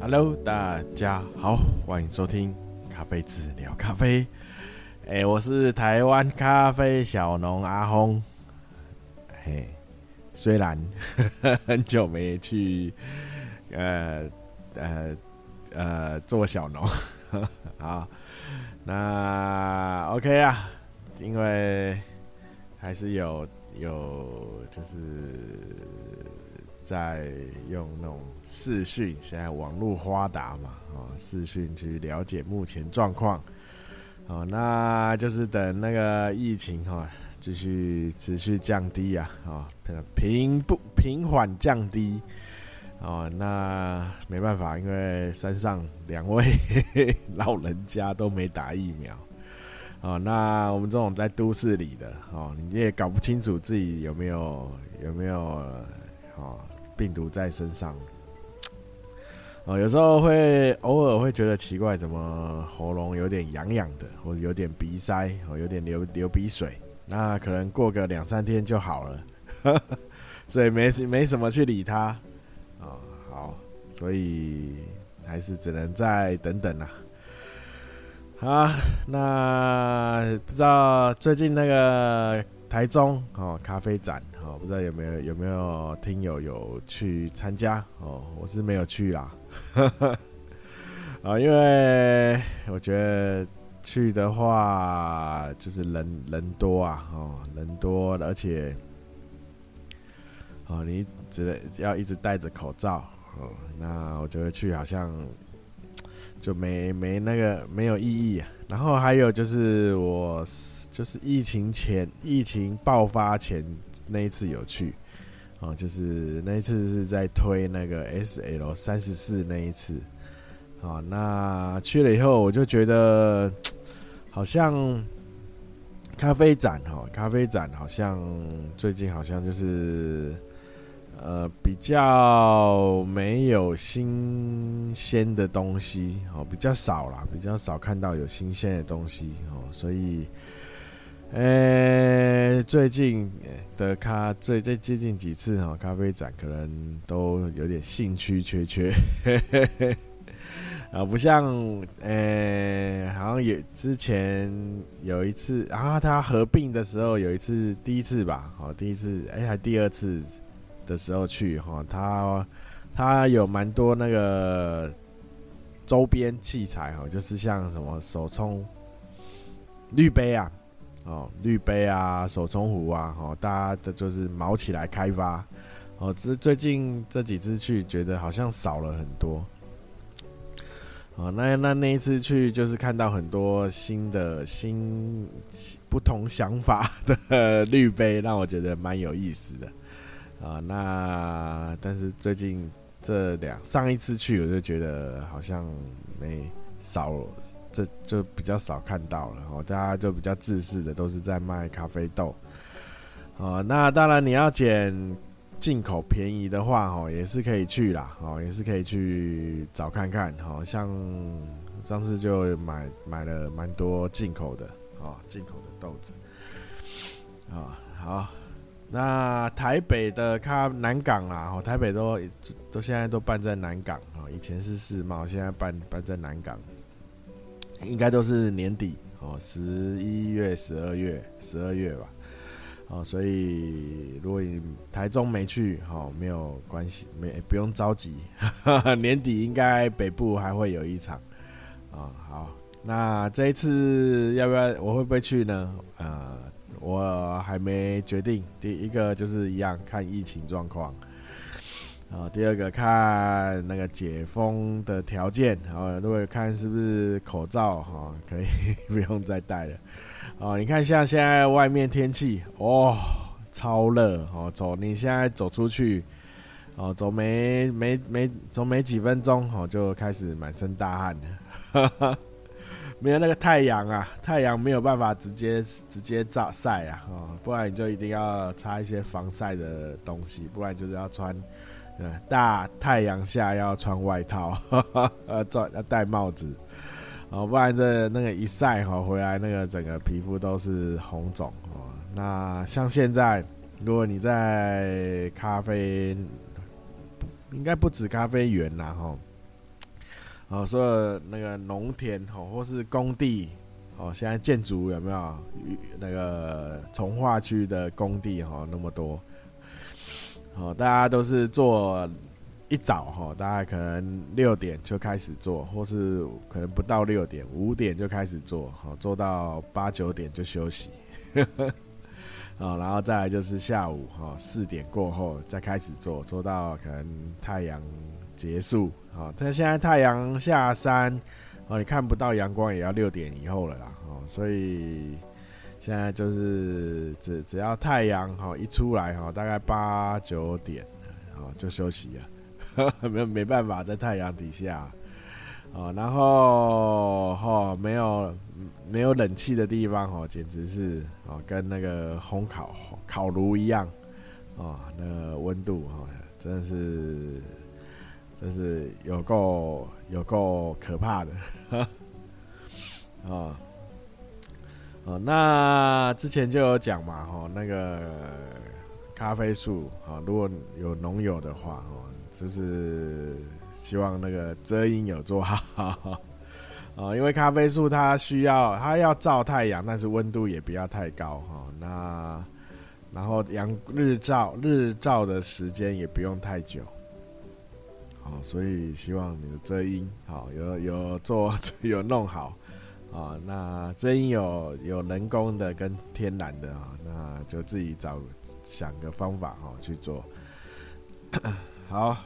Hello，大家好，欢迎收听咖啡志聊咖啡。哎、我是台湾咖啡小农阿轰。嘿，虽然 很久没去，呃呃呃做小农，好，那 OK 啊，因为还是有有就是。在用那种视讯，现在网络发达嘛，啊，视讯去了解目前状况，哦，那就是等那个疫情哈继续持续降低啊，啊，平不平缓降低，哦，那没办法，因为山上两位 老人家都没打疫苗，哦，那我们这种在都市里的，哦，你也搞不清楚自己有没有有没有，哦。病毒在身上，哦，有时候会偶尔会觉得奇怪，怎么喉咙有点痒痒的，或者有点鼻塞，哦，有点流流鼻水，那可能过个两三天就好了，所以没没什么去理它，哦，好，所以还是只能再等等啦。啊，那不知道最近那个台中哦咖啡展。哦，不知道有没有有没有听友有去参加哦？我是没有去啦，啊，因为我觉得去的话就是人人多啊，哦，人多，而且哦，你只要一直戴着口罩哦，那我觉得去好像就没没那个没有意义啊。然后还有就是我就是疫情前疫情爆发前。那一次有去，哦，就是那一次是在推那个 SL 三十四那一次，哦，那去了以后我就觉得好像咖啡展哈，咖啡展好像最近好像就是呃比较没有新鲜的东西哦，比较少啦，比较少看到有新鲜的东西哦，所以。呃、最近的咖最最接近几次哈咖啡展，可能都有点兴趣缺缺，啊，不像呃、好像有之前有一次，然后他合并的时候有一次，第一次吧，哦，第一次，哎、欸，还第二次的时候去哈，他他有蛮多那个周边器材哈，就是像什么手冲滤杯啊。哦，滤杯啊，手冲壶啊，哦，大家的就是毛起来开发。哦，这最近这几次去，觉得好像少了很多。哦，那那那一次去，就是看到很多新的新不同想法的 滤杯，让我觉得蛮有意思的。啊，那但是最近这两上一次去，我就觉得好像没少。这就比较少看到了哦，大家就比较自私的，都是在卖咖啡豆。哦，那当然你要捡进口便宜的话，哦，也是可以去啦，哦，也是可以去找看看。哦，像上次就买买了蛮多进口的，哦，进口的豆子。啊，好，那台北的咖南港啦，哦，台北都都现在都办在南港啊，以前是世贸，现在办办在南港。应该都是年底哦，十一月、十二月、十二月吧，哦，所以如果台中没去，哦，没有关系，没不用着急，年底应该北部还会有一场，啊，好，那这一次要不要，我会不会去呢？呃，我还没决定，第一个就是一样看疫情状况。啊，第二个看那个解封的条件，啊，如果看是不是口罩哈，可以 不用再戴了。哦，你看像现在外面天气，哦，超热哦，走你现在走出去，哦，走没没没走没几分钟，哦，就开始满身大汗了。没有那个太阳啊，太阳没有办法直接直接照晒啊，哦，不然你就一定要擦一些防晒的东西，不然就是要穿。大太阳下要穿外套，呃，要戴帽子，哦，不然这那个一晒哈回来，那个整个皮肤都是红肿哦。那像现在，如果你在咖啡，应该不止咖啡园啦哈，哦，所有那个农田哦，或是工地哦，现在建筑有没有那个从化区的工地哈，那么多。哦，大家都是做一早哈，大概可能六点就开始做，或是可能不到六点，五点就开始做，好做到八九点就休息，啊，然后再来就是下午哈四点过后再开始做，做到可能太阳结束。好，但现在太阳下山，哦，你看不到阳光也要六点以后了啦，哦，所以现在就是只只要太阳哈一出来哈，大概八九点，哦就休息了，没没办法在太阳底下，哦，然后哈没有没有冷气的地方哦，简直是哦跟那个烘烤烤炉一样，哦，那温度哈真的是。真是有够有够可怕的，啊 哦，那之前就有讲嘛，哈，那个咖啡树，哈，如果有农友的话，哦，就是希望那个遮阴有做好，啊，因为咖啡树它需要它要照太阳，但是温度也不要太高，哈，那然后阳日照日照的时间也不用太久。所以希望你的遮阴好，有有做 有弄好啊。那遮阴有有人工的跟天然的啊，那就自己找想个方法哈去做。好，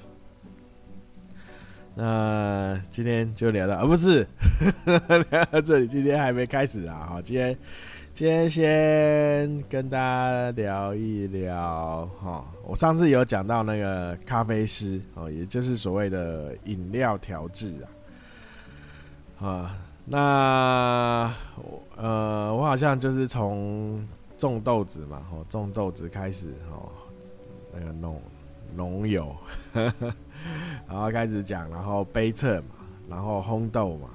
那今天就聊到啊，不是 聊到这里，今天还没开始啊。好，今天。今天先跟大家聊一聊哈，我上次有讲到那个咖啡师哦，也就是所谓的饮料调制啊，啊，那呃，我好像就是从种豆子嘛，哦，种豆子开始哦，那个农农友，然后开始讲，然后杯测嘛，然后烘豆嘛。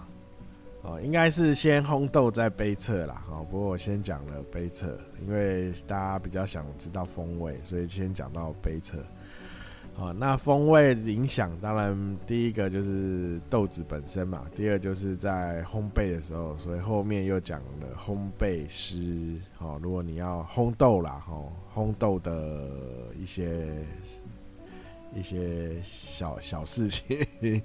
哦，应该是先烘豆再杯测啦。哦，不过我先讲了杯测，因为大家比较想知道风味，所以先讲到杯测。哦，那风味影响当然第一个就是豆子本身嘛，第二就是在烘焙的时候，所以后面又讲了烘焙师。哦，如果你要烘豆啦，哦，烘豆的一些一些小小事情。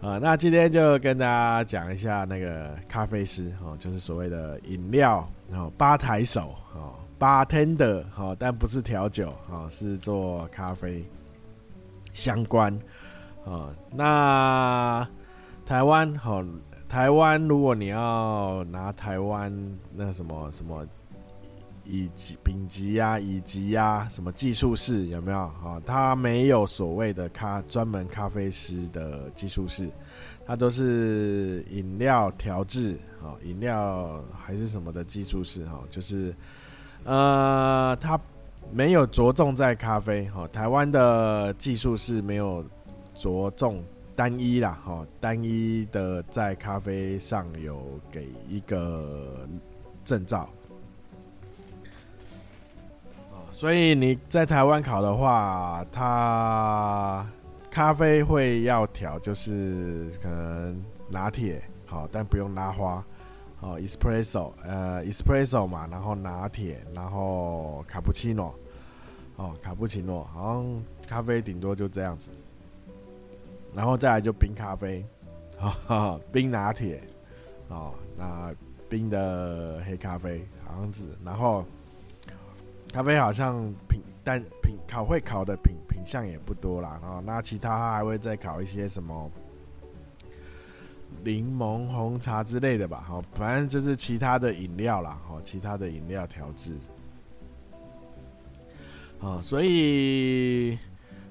啊，那今天就跟大家讲一下那个咖啡师哦，就是所谓的饮料哦，吧台手哦，bartender 哦，但不是调酒哦，是做咖啡相关哦。那台湾哦，台湾如果你要拿台湾那什么什么。乙级、丙级呀、乙级呀，什么技术室有没有？哈，他没有所谓的咖专门咖啡师的技术室，他都是饮料调制，哈，饮料还是什么的技术室，哈，就是呃，他没有着重在咖啡，哈，台湾的技术室没有着重单一啦，哈，单一的在咖啡上有给一个证照。所以你在台湾考的话，它咖啡会要调，就是可能拿铁好，但不用拉花哦，espresso 呃 espresso 嘛，然后拿铁，然后卡布奇诺哦，卡布奇诺好像咖啡顶多就这样子，然后再来就冰咖啡，哦、冰拿铁哦，那冰的黑咖啡好像是，然后。咖啡好像品但品考会考的品品相也不多啦，哦，那其他还会再考一些什么柠檬红茶之类的吧，好，反正就是其他的饮料啦，哦，其他的饮料调制，啊，所以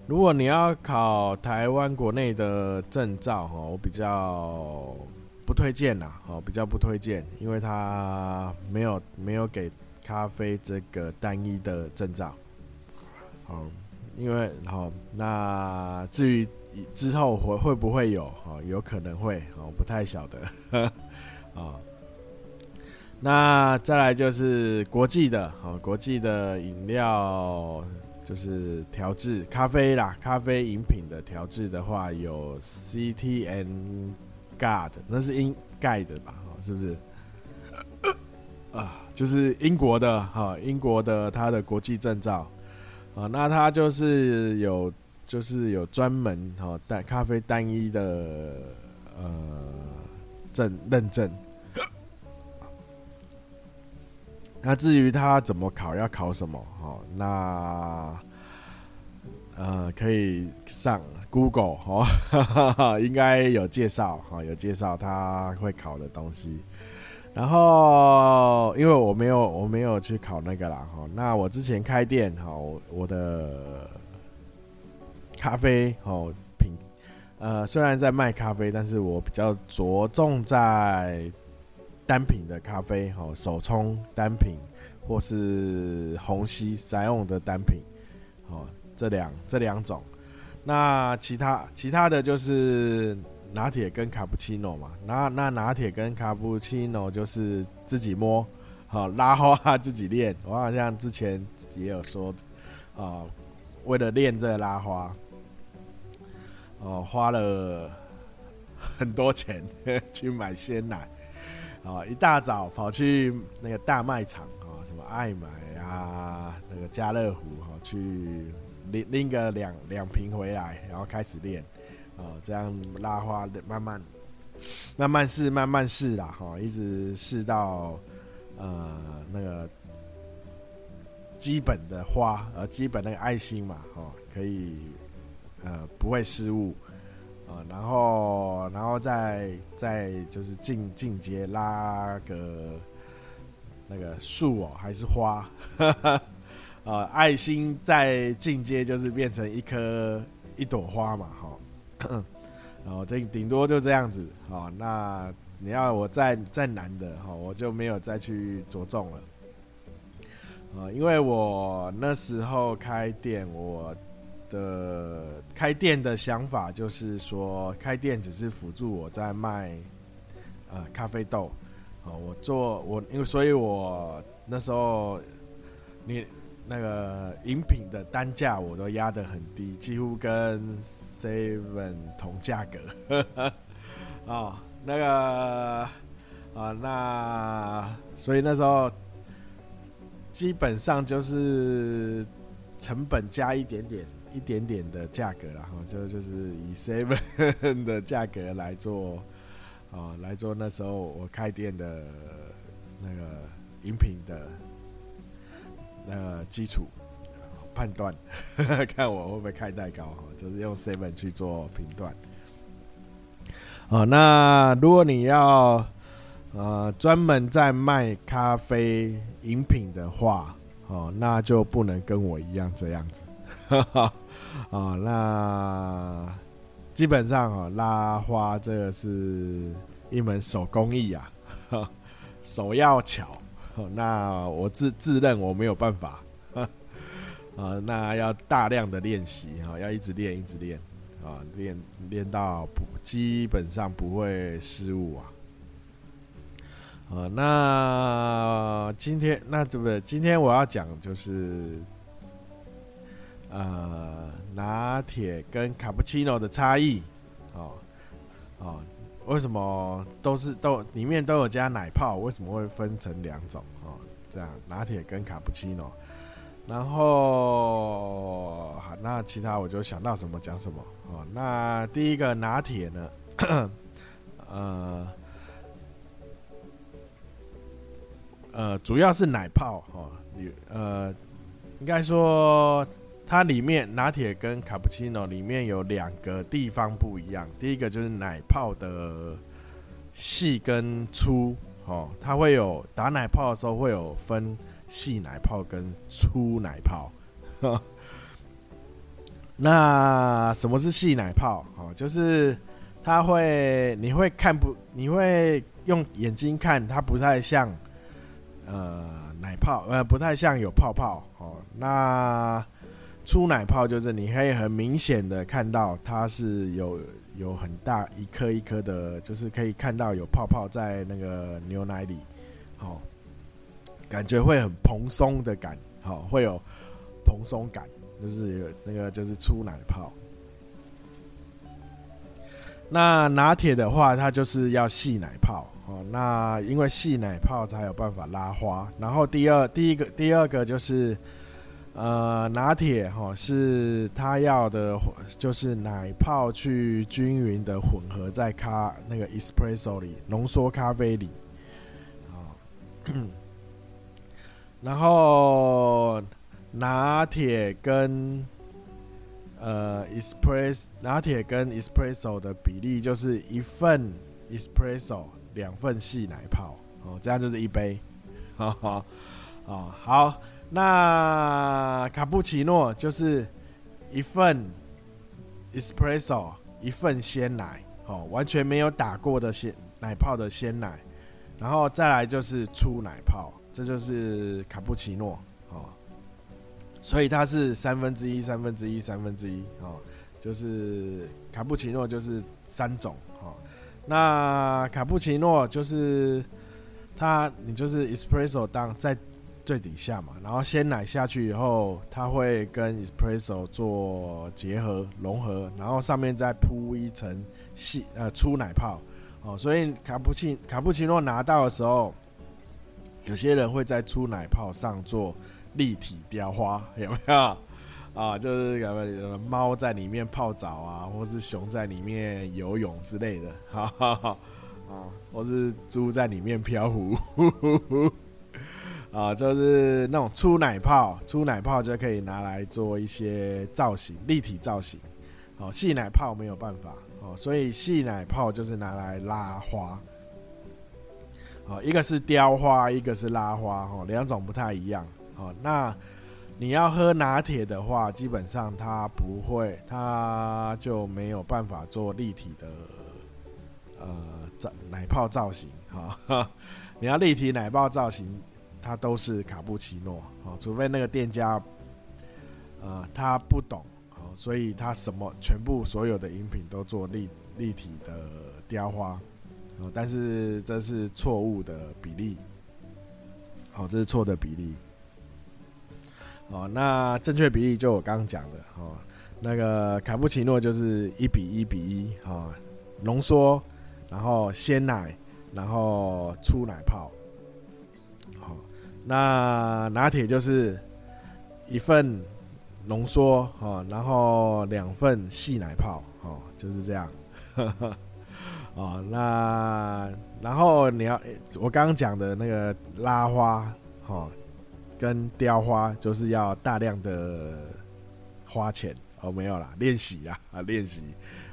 如果你要考台湾国内的证照，哈，我比较不推荐啦，哦，比较不推荐，因为它没有没有给。咖啡这个单一的证照，好，因为好，那至于之后会会不会有，哦，有可能会，哦，不太晓得，啊，那再来就是国际的，哦，国际的饮料就是调制咖啡啦，咖啡饮品的调制的话有 CTN God，那是英盖的吧？哦是不是？啊，就是英国的哈，英国的他的国际证照啊，那他就是有就是有专门哈单咖啡单一的呃证认证。那至于他怎么考，要考什么？哈，那呃可以上 Google 哈，应该有介绍哈，有介绍他会考的东西。然后，因为我没有我没有去考那个啦哈。那我之前开店哈，我的咖啡哦品呃虽然在卖咖啡，但是我比较着重在单品的咖啡哦，手冲单品或是虹吸采用的单品哦，这两这两种。那其他其他的就是。拿铁跟卡布奇诺嘛，那那拿铁跟卡布奇诺就是自己摸，好拉花自己练。我好像之前也有说，啊，为了练这个拉花，哦，花了很多钱 去买鲜奶，啊，一大早跑去那个大卖场啊，什么爱买啊，那个家乐福哈，去拎拎个两两瓶回来，然后开始练。哦，这样拉花的慢慢慢慢试，慢慢试啦，哈，一直试到呃那个基本的花，呃，基本那个爱心嘛，哈，可以呃不会失误，啊，然后然后再再就是进进阶拉个那个树哦，还是花，啊，爱心再进阶就是变成一颗一朵花嘛，哈。然 后这顶多就这样子，好，那你要我再再难的，哈，我就没有再去着重了，呃，因为我那时候开店，我的开店的想法就是说，开店只是辅助我在卖，呃，咖啡豆，啊，我做我因为所以我那时候你。那个饮品的单价我都压得很低，几乎跟 Seven 同价格。哦，那个啊，那所以那时候基本上就是成本加一点点、一点点的价格，然后就就是以 Seven 的价格来做啊，来做那时候我开店的那个饮品的。呃，基础判断，看我会不会开太高哈，就是用 seven 去做评断。哦，那如果你要呃专门在卖咖啡饮品的话，哦，那就不能跟我一样这样子。哦，那基本上哦，拉花这个是一门手工艺啊，手要巧。那我自自认我没有办法，啊，那要大量的练习啊，要一直练，一直练啊，练练到不基本上不会失误啊。啊，那今天那对不对？今天我要讲就是，呃，拿铁跟卡布奇诺的差异，哦，哦。为什么都是都里面都有加奶泡？为什么会分成两种？哦，这样拿铁跟卡布奇诺，然后好，那其他我就想到什么讲什么。哦，那第一个拿铁呢？呃呃，主要是奶泡哈，呃，应该说。它里面拿铁跟卡布奇诺里面有两个地方不一样，第一个就是奶泡的细跟粗，哦，它会有打奶泡的时候会有分细奶泡跟粗奶泡。那什么是细奶泡？哦，就是它会，你会看不，你会用眼睛看，它不太像呃奶泡，呃不太像有泡泡。哦，那。粗奶泡就是你可以很明显的看到它是有有很大一颗一颗的，就是可以看到有泡泡在那个牛奶里，好，感觉会很蓬松的感，好，会有蓬松感，就是那个就是粗奶泡。那拿铁的话，它就是要细奶泡哦。那因为细奶泡才有办法拉花。然后第二，第一个，第二个就是。呃，拿铁哈是他要的，就是奶泡去均匀的混合在咖那个 espresso 里，浓缩咖啡里，然后拿铁跟呃 espresso 拿铁跟 espresso 的比例就是一份 espresso 两份细奶泡。哦，这样就是一杯，哈 哈，啊好。那卡布奇诺就是一份 espresso，一份鲜奶，哦，完全没有打过的鲜奶泡的鲜奶，然后再来就是粗奶泡，这就是卡布奇诺，哦，所以它是三分之一、三分之一、三分之一，哦，就是卡布奇诺就是三种，哦，那卡布奇诺就是它，你就是 espresso 当在。最底下嘛，然后鲜奶下去以后，它会跟 espresso 做结合融合，然后上面再铺一层细呃粗奶泡哦，所以卡布奇卡布奇诺拿到的时候，有些人会在粗奶泡上做立体雕花，有没有啊？就是什么猫在里面泡澡啊，或是熊在里面游泳之类的，哈哈哈啊，或是猪在里面漂浮。啊，就是那种粗奶泡，粗奶泡就可以拿来做一些造型，立体造型。哦，细奶泡没有办法哦，所以细奶泡就是拿来拉花。哦，一个是雕花，一个是拉花，哦，两种不太一样。哦，那你要喝拿铁的话，基本上它不会，它就没有办法做立体的呃造奶泡造型。哈，你要立体奶泡造型。它都是卡布奇诺，哦，除非那个店家，呃，他不懂，哦，所以他什么全部所有的饮品都做立立体的雕花，哦，但是这是错误的比例，好，这是错的比例，哦，那正确比例就我刚刚讲的，哦，那个卡布奇诺就是一比一比一，哦，浓缩，然后鲜奶，然后粗奶泡。那拿铁就是一份浓缩哦，然后两份细奶泡哦，就是这样。哦，那然后你要我刚刚讲的那个拉花哦，跟雕花，就是要大量的花钱哦，没有啦，练习啦啊，练习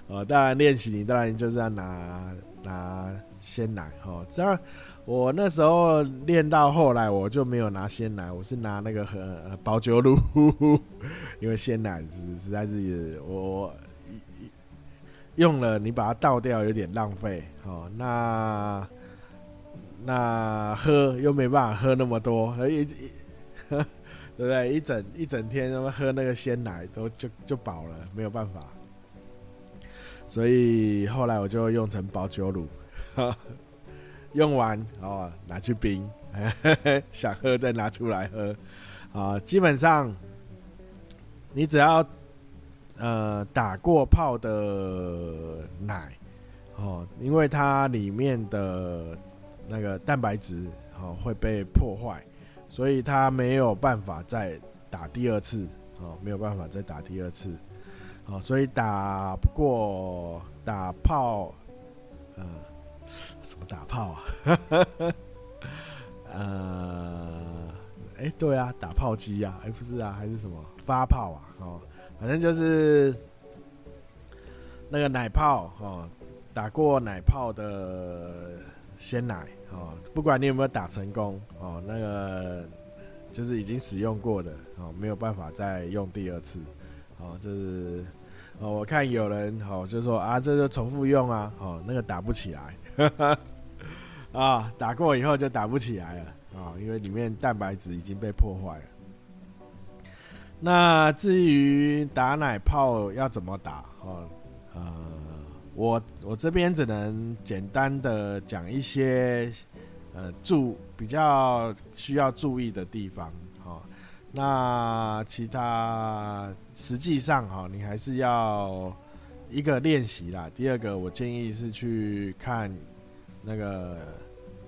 哦，当然练习你当然就是要拿拿鲜奶哦，这样。我那时候练到后来，我就没有拿鲜奶，我是拿那个和保酒乳，因为鲜奶实实在是我用了，你把它倒掉有点浪费哦。那那喝又没办法喝那么多，一 对不对？一整一整天他妈喝那个鲜奶都就就饱了，没有办法。所以后来我就用成保酒乳。用完哦，拿去冰，想喝再拿出来喝，啊，基本上你只要呃打过泡的奶哦，因为它里面的那个蛋白质哦会被破坏，所以它没有办法再打第二次哦，没有办法再打第二次，哦，所以打不过打泡，嗯。什么打炮啊？呃，哎、对啊，打炮机啊，哎、欸，不是啊，还是什么发泡啊？哦，反正就是那个奶泡哦，打过奶泡的鲜奶哦，不管你有没有打成功哦，那个就是已经使用过的哦，没有办法再用第二次哦，这是哦，我看有人哦就说啊，这就重复用啊，哦，那个打不起来。啊，打过以后就打不起来了啊，因为里面蛋白质已经被破坏了。那至于打奶泡要怎么打？哦，呃，我我这边只能简单的讲一些呃注比较需要注意的地方。哦，那其他实际上哈，你还是要。一个练习啦，第二个我建议是去看那个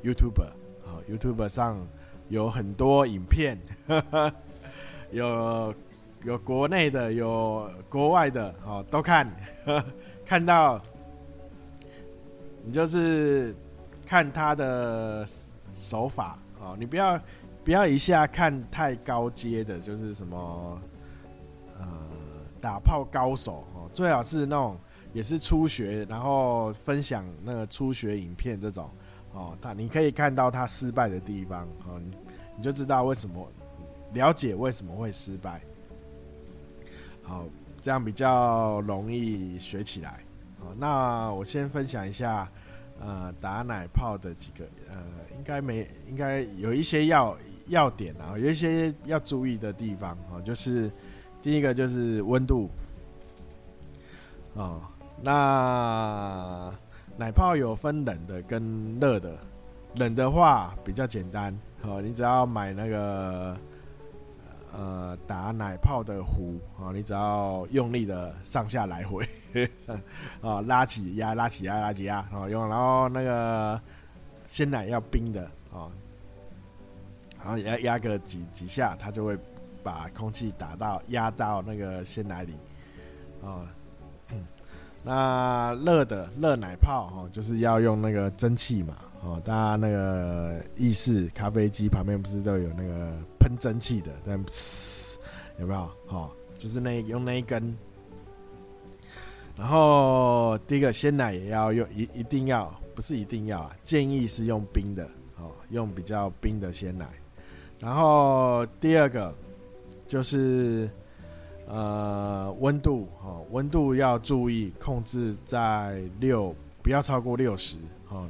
YouTube 啊，YouTube 上有很多影片，呵 呵有有国内的，有国外的，哦，都看，呵 呵看到你就是看他的手法哦，你不要不要一下看太高阶的，就是什么呃打炮高手哦。最好是那种也是初学，然后分享那个初学影片这种哦，他你可以看到他失败的地方哦，你你就知道为什么了解为什么会失败，好，这样比较容易学起来。哦，那我先分享一下呃打奶泡的几个呃，应该没应该有一些要要点啊，有一些要注意的地方哦，就是第一个就是温度。哦，那奶泡有分冷的跟热的，冷的话比较简单，哦，你只要买那个呃打奶泡的壶，哦，你只要用力的上下来回，啊，拉起压，拉起压，拉起压，哦，用，然后那个鲜奶要冰的，哦，然后压压个几几下，它就会把空气打到压到那个鲜奶里，哦。那热的热奶泡哈，就是要用那个蒸汽嘛，哦，大家那个意式咖啡机旁边不是都有那个喷蒸汽的，但，有没有？哦，就是那用那一根。然后第一个鲜奶也要用，一一定要不是一定要啊，建议是用冰的，哦，用比较冰的鲜奶。然后第二个就是。呃，温度哦，温度要注意控制在六，不要超过六十哦。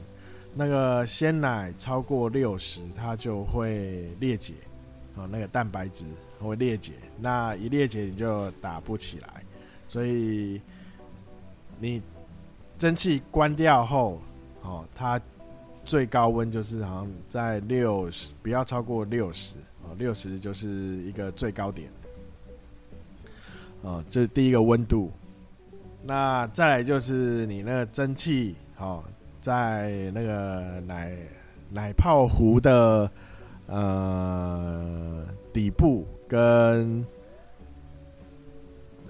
那个鲜奶超过六十，它就会裂解哦，那个蛋白质会裂解，那一裂解你就打不起来。所以你蒸汽关掉后，哦，它最高温就是好像在六十，不要超过六十哦，六十就是一个最高点。哦，这是第一个温度。那再来就是你那个蒸汽，哦，在那个奶奶泡壶的呃底部跟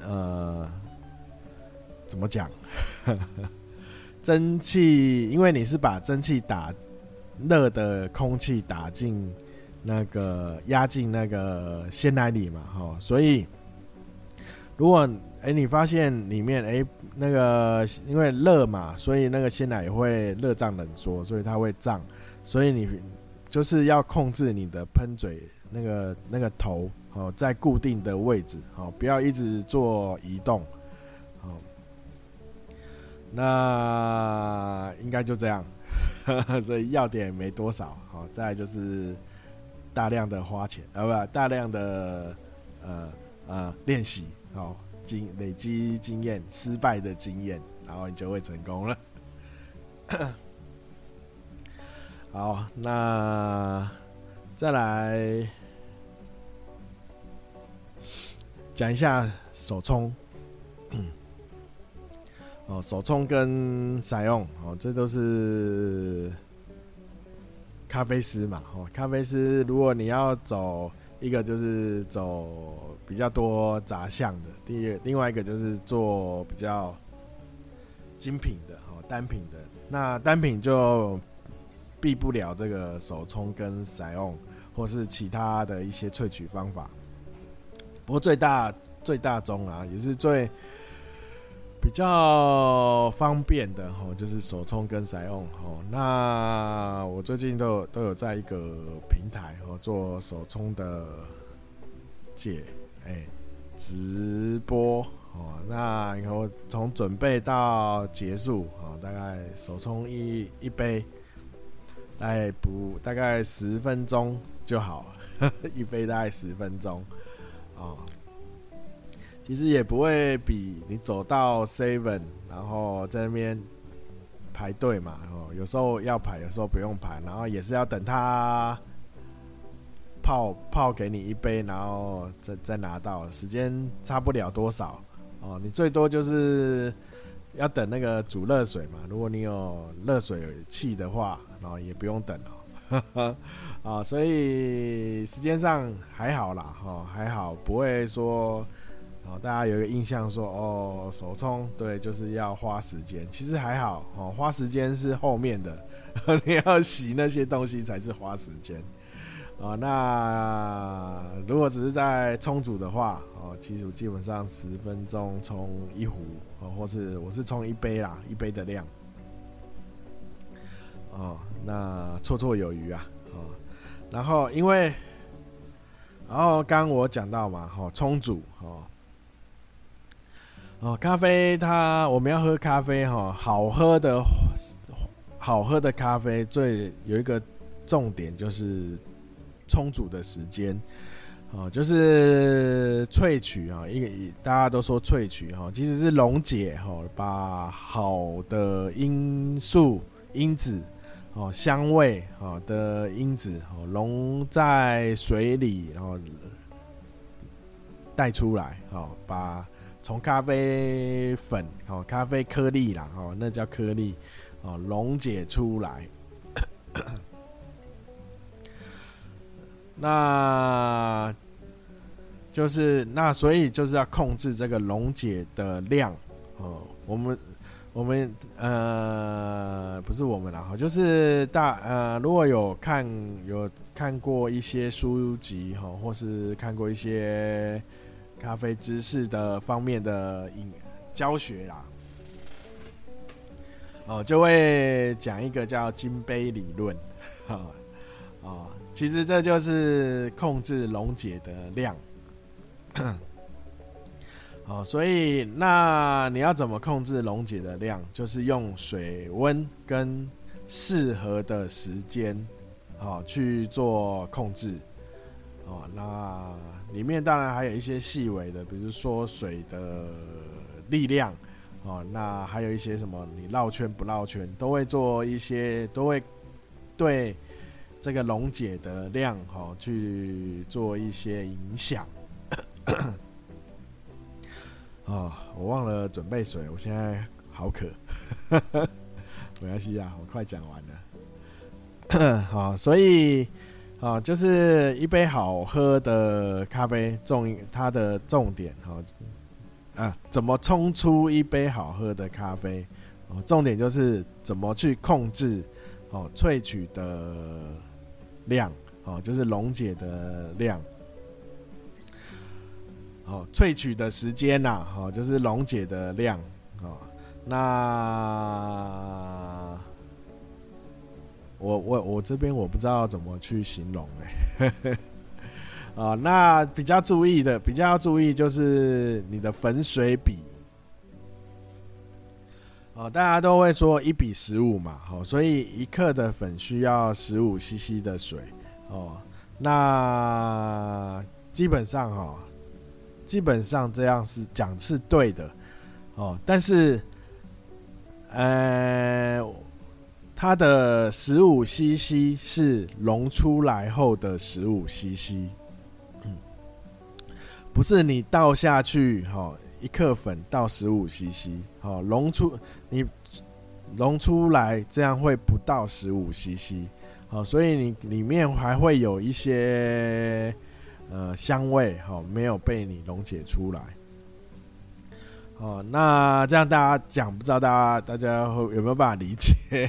呃怎么讲？蒸汽，因为你是把蒸汽打热的空气打进那个压进那个鲜奶里嘛，哈，所以。如果哎、你发现里面哎、那个因为热嘛，所以那个鲜奶会热胀冷缩，所以它会胀，所以你就是要控制你的喷嘴那个那个头哦，在固定的位置哦，不要一直做移动哦。那应该就这样，所以要点没多少。好，再来就是大量的花钱啊，不，大量的呃呃练习。好，经累积经验，失败的经验，然后你就会成功了。好，那再来讲一下手冲。哦，手冲跟采用哦，这都是咖啡师嘛。哦，咖啡师，如果你要走。一个就是走比较多杂项的，第二另外一个就是做比较精品的哦，单品的。那单品就避不了这个手冲跟采用，或是其他的一些萃取方法。不过最大最大宗啊，也是最。比较方便的哦，就是手冲跟采用哦。那我最近都有都有在一个平台哦做手冲的解哎直播哦。那你看我从准备到结束哦，大概手冲一一杯，大概不大概十分钟就好，一杯大概十分钟哦。其实也不会比你走到 Seven，然后在那边排队嘛，哦，有时候要排，有时候不用排，然后也是要等他泡泡给你一杯，然后再再拿到，时间差不了多少哦。你最多就是要等那个煮热水嘛。如果你有热水器的话，然后也不用等哦。啊，所以时间上还好啦，哈，还好不会说。哦，大家有一个印象说，哦，手冲对，就是要花时间。其实还好，哦，花时间是后面的，你要洗那些东西才是花时间。哦，那如果只是在冲煮的话，哦，其实基本上十分钟冲一壶，哦，或是我是冲一杯啦，一杯的量。哦，那绰绰有余啊，哦，然后因为，然后刚我讲到嘛，哦，冲煮，哦。哦，咖啡它我们要喝咖啡哈，好喝的好喝的咖啡最有一个重点就是充足的时间，哦，就是萃取啊，一个大家都说萃取哈，其实是溶解哈，把好的因素因子哦，香味啊的因子哦溶在水里，然后带出来哦，把。从咖啡粉哦，咖啡颗粒啦哦，那叫颗粒哦，溶解出来。那就是那，所以就是要控制这个溶解的量哦。我们我们呃，不是我们啦，就是大呃，如果有看有看过一些书籍哈，或是看过一些。咖啡知识的方面的影教学啦，哦，就会讲一个叫金杯理论，啊，哦，其实这就是控制溶解的量，哦，所以那你要怎么控制溶解的量？就是用水温跟适合的时间，哦，去做控制，哦，那。里面当然还有一些细微的，比如说水的力量哦，那还有一些什么你绕圈不绕圈，都会做一些，都会对这个溶解的量哈去做一些影响。哦，我忘了准备水，我现在好渴。没关系啊，我快讲完了。好，所以。啊，就是一杯好喝的咖啡，重它的重点哈，啊，怎么冲出一杯好喝的咖啡？哦，重点就是怎么去控制哦萃取的量，哦，就是溶解的量，哦，萃取的时间呐，哦，就是溶解的量，哦，那。我我我这边我不知道怎么去形容哎，啊，那比较注意的，比较注意就是你的粉水比，哦，大家都会说一比十五嘛，哦，所以一克的粉需要十五 CC 的水，哦，那基本上哈，基本上这样是讲是对的，哦，但是，呃。它的十五 CC 是溶出来后的十五 CC，嗯，不是你倒下去哈，一克粉倒十五 CC，好，溶出你溶出来这样会不到十五 CC，好，所以你里面还会有一些呃香味哈，没有被你溶解出来。哦，那这样大家讲，不知道大家大家会有没有办法理解？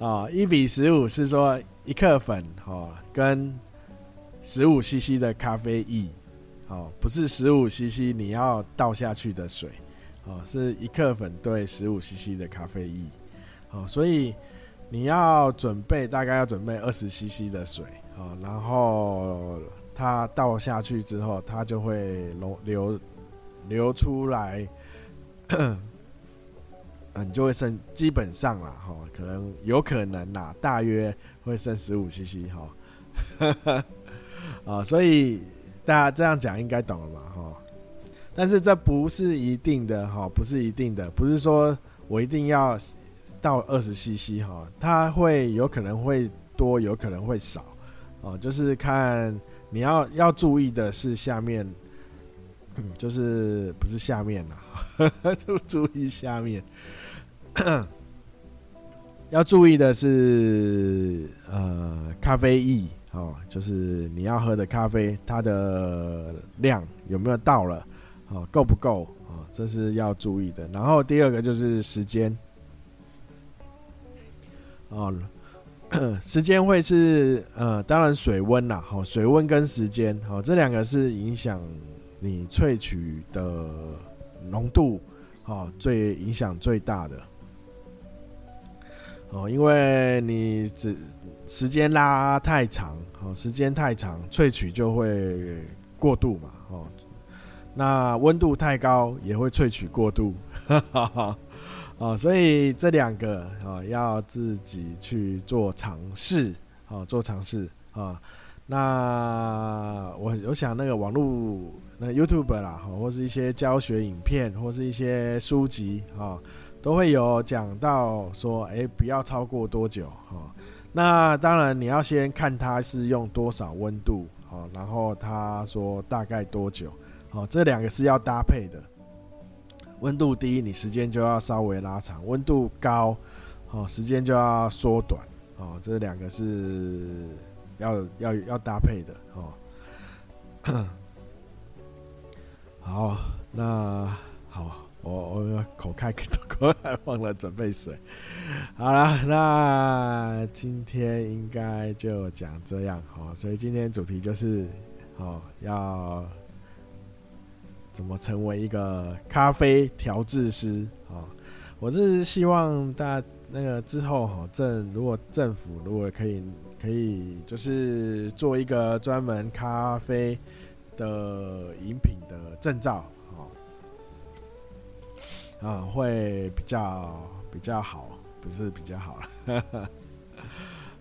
啊，一比十五是说一克粉哦，跟十五 CC 的咖啡液，哦，不是十五 CC 你要倒下去的水，哦，是一克粉对十五 CC 的咖啡液，哦，所以你要准备大概要准备二十 CC 的水，哦，然后它倒下去之后，它就会流流。流出来，嗯，就会剩，基本上啦，哈，可能有可能啦，大约会剩十五 CC 哈，啊，所以大家这样讲应该懂了嘛，哈，但是这不是一定的哈，不是一定的，不是说我一定要到二十 CC 哈，它会有可能会多，有可能会少，哦，就是看你要要注意的是下面。就是不是下面啦，就注意下面。要注意的是，呃，咖啡液哦，就是你要喝的咖啡，它的量有没有到了？哦，够不够？哦，这是要注意的。然后第二个就是时间，哦，时间会是呃，当然水温啦，哦，水温跟时间，哦，这两个是影响你萃取的浓度，哦，最影响最大的。哦，因为你只时间拉太长，哦，时间太长，萃取就会过度嘛，哦，那温度太高也会萃取过度，哈哈，哦，所以这两个哦要自己去做尝试，哦，做尝试啊，那我我想那个网络那 YouTube 啦，或是一些教学影片，或是一些书籍啊。都会有讲到说，哎，不要超过多久哈。那当然你要先看它是用多少温度，好，然后他说大概多久，好，这两个是要搭配的。温度低，你时间就要稍微拉长；温度高，哦，时间就要缩短。哦，这两个是要要要搭配的哦。好，那好。我我口开口还忘了准备水，好了，那今天应该就讲这样哦。所以今天主题就是哦，要怎么成为一个咖啡调制师哦。我是希望大家那个之后哈，政如果政府如果可以可以就是做一个专门咖啡的饮品的证照。啊、嗯，会比较比较好，不是比较好了，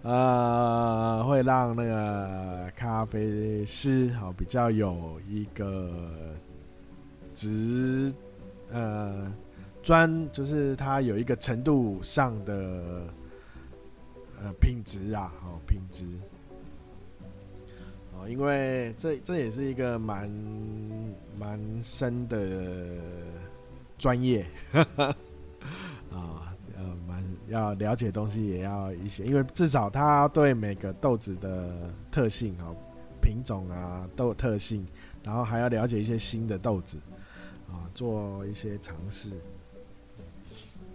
呃，会让那个咖啡师好比较有一个职，呃，专就是他有一个程度上的呃品质啊，哦品质，因为这这也是一个蛮蛮深的。专业，啊，呃，蛮要了解东西，也要一些，因为至少他对每个豆子的特性啊、品种啊豆特性，然后还要了解一些新的豆子，啊，做一些尝试，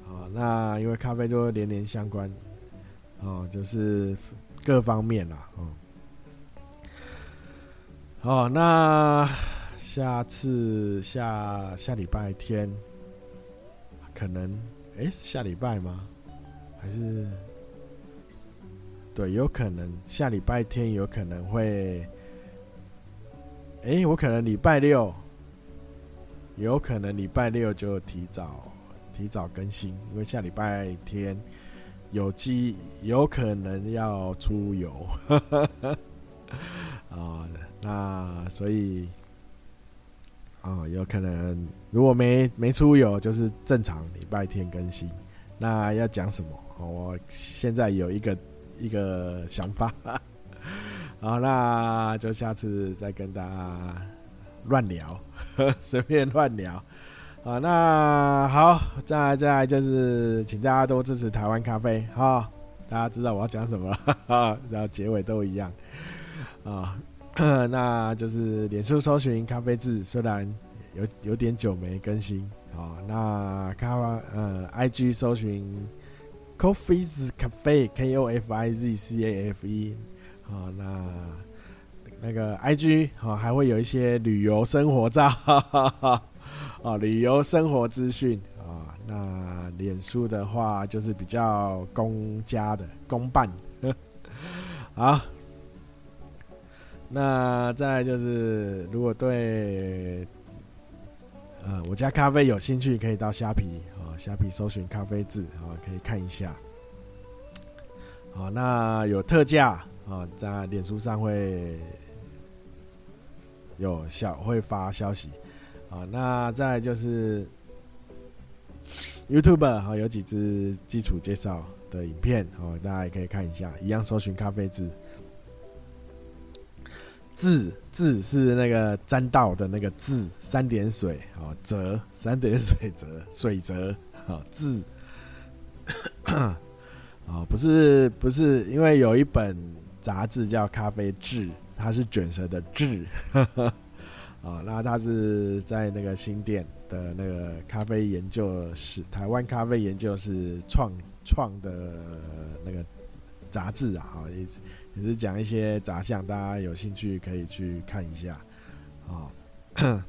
啊，那因为咖啡就会连连相关，哦，就是各方面啦，哦，哦，那下次下下礼拜天。可能，哎、欸，下礼拜吗？还是对，有可能下礼拜天有可能会，哎、我可能礼拜六，有可能礼拜六就提早提早更新，因为下礼拜天有机有可能要出游，啊，那所以。哦，有可能如果没没出游，就是正常礼拜天更新。那要讲什么？我现在有一个一个想法，好，那就下次再跟大家乱聊，随便乱聊。好，那好，再来再来就是，请大家多支持台湾咖啡，哈，大家知道我要讲什么，哈，然后结尾都一样，啊。那就是脸书搜寻咖啡志，虽然有有点久没更新啊。那咖呃，IG 搜寻 Coffee's Cafe K O F I Z C A F E 啊，那那个 IG 啊，还会有一些旅游生活照啊，旅游生活资讯啊。那脸书的话就是比较公家的公办，好。那再来就是，如果对呃我家咖啡有兴趣，可以到虾皮啊，虾皮搜寻咖啡字啊，可以看一下。好，那有特价啊，在脸书上会有小会发消息啊。那再来就是 YouTube 啊，有几支基础介绍的影片哦，大家也可以看一下，一样搜寻咖啡字。字字是那个沾到的那个字，三点水哦，泽三点水泽水泽哦，字哦，不是不是，因为有一本杂志叫《咖啡志》，它是卷舌的志，哦，那它是在那个新店的那个咖啡研究室，台湾咖啡研究室创创的那个杂志啊，也也是讲一些杂项，大家有兴趣可以去看一下啊。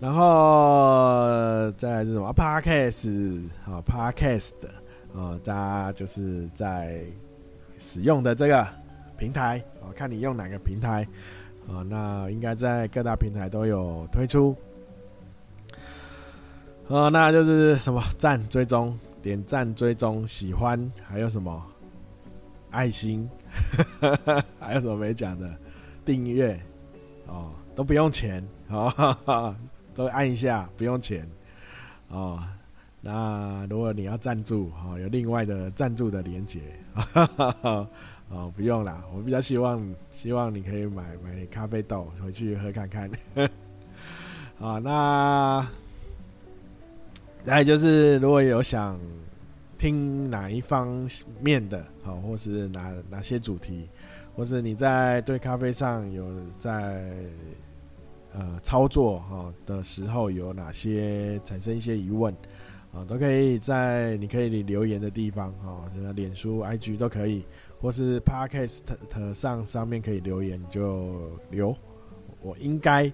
然后再来是什么？Podcast 啊，Podcast 啊，大家就是在使用的这个平台啊，看你用哪个平台啊，那应该在各大平台都有推出。啊，那就是什么赞、追踪。点赞、追踪、喜欢，还有什么爱心？还有什么没讲的？订阅哦，都不用钱哦，都按一下，不用钱哦。那如果你要赞助哦，有另外的赞助的连接 哦，不用啦。我比较希望，希望你可以买买咖啡豆回去喝看看。啊，那。再就是，如果有想听哪一方面的，好，或是哪哪些主题，或是你在对咖啡上有在呃操作哈的时候有哪些产生一些疑问啊，都可以在你可以留言的地方啊，什么脸书、IG 都可以，或是 Podcast 上上面可以留言就留，我应该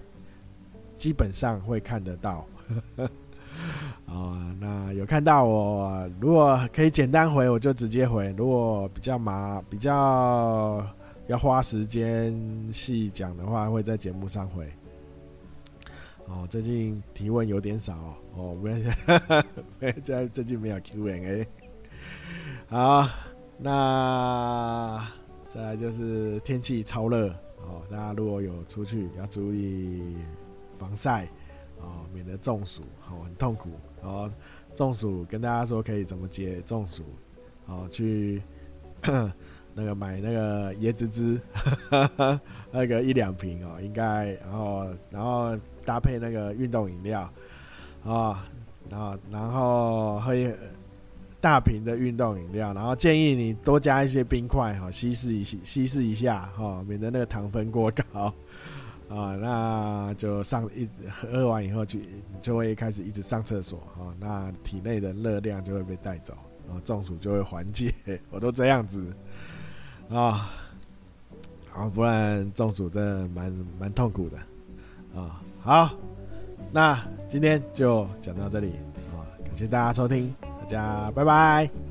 基本上会看得到。啊，那有看到我，如果可以简单回，我就直接回；如果比较麻，比较要花时间细讲的话，会在节目上回。哦，最近提问有点少哦，不要想，在最近没有 Q&A。好，那再来就是天气超热哦，大家如果有出去要注意防晒。免得中暑，哦，很痛苦。哦，中暑跟大家说可以怎么解中暑？哦，去 那个买那个椰子汁，那个一两瓶哦，应该，然后然后搭配那个运动饮料，啊，然后然后喝一大瓶的运动饮料，然后建议你多加一些冰块，哈，稀释一稀释一下，哈，免得那个糖分过高。啊，那就上一直喝完以后就就会开始一直上厕所啊，那体内的热量就会被带走，啊，中暑就会缓解，我都这样子啊，好，不然中暑真的蛮蛮痛苦的啊。好，那今天就讲到这里啊，感谢大家收听，大家拜拜。